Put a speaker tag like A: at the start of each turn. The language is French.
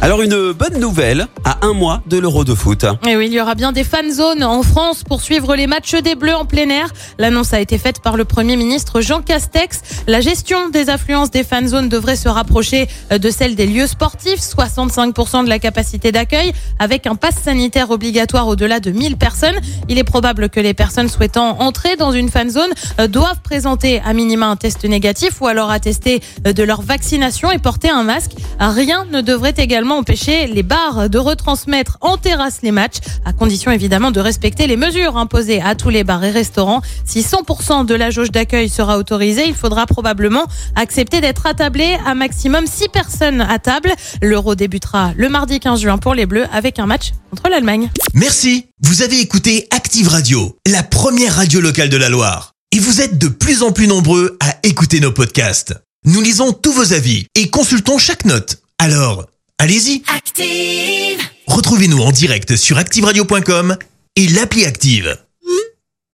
A: Alors une bonne nouvelle à un mois de l'Euro de foot.
B: Et oui, il y aura bien des fan zones en France pour suivre les matchs des Bleus en plein air. L'annonce a été faite par le Premier ministre Jean Castex. La gestion des affluences des fan zones devrait se rapprocher de celle des lieux sportifs, 65% de la capacité d'accueil, avec un pass sanitaire obligatoire au-delà de 1000 personnes. Il est probable que les personnes souhaitant entrer dans une fan zone euh, doivent présenter à minima un test négatif ou alors attester euh, de leur vaccination et porter un masque. Rien ne devrait empêcher les bars de retransmettre en terrasse les matchs, à condition évidemment de respecter les mesures imposées à tous les bars et restaurants. Si 100% de la jauge d'accueil sera autorisée, il faudra probablement accepter d'être attablé à maximum 6 personnes à table. L'euro débutera le mardi 15 juin pour les Bleus avec un match contre l'Allemagne.
C: Merci. Vous avez écouté Active Radio, la première radio locale de la Loire. Et vous êtes de plus en plus nombreux à écouter nos podcasts. Nous lisons tous vos avis et consultons chaque note. Alors, allez-y,
D: Active.
C: retrouvez-nous en direct sur activeradio.com et l'appli Active.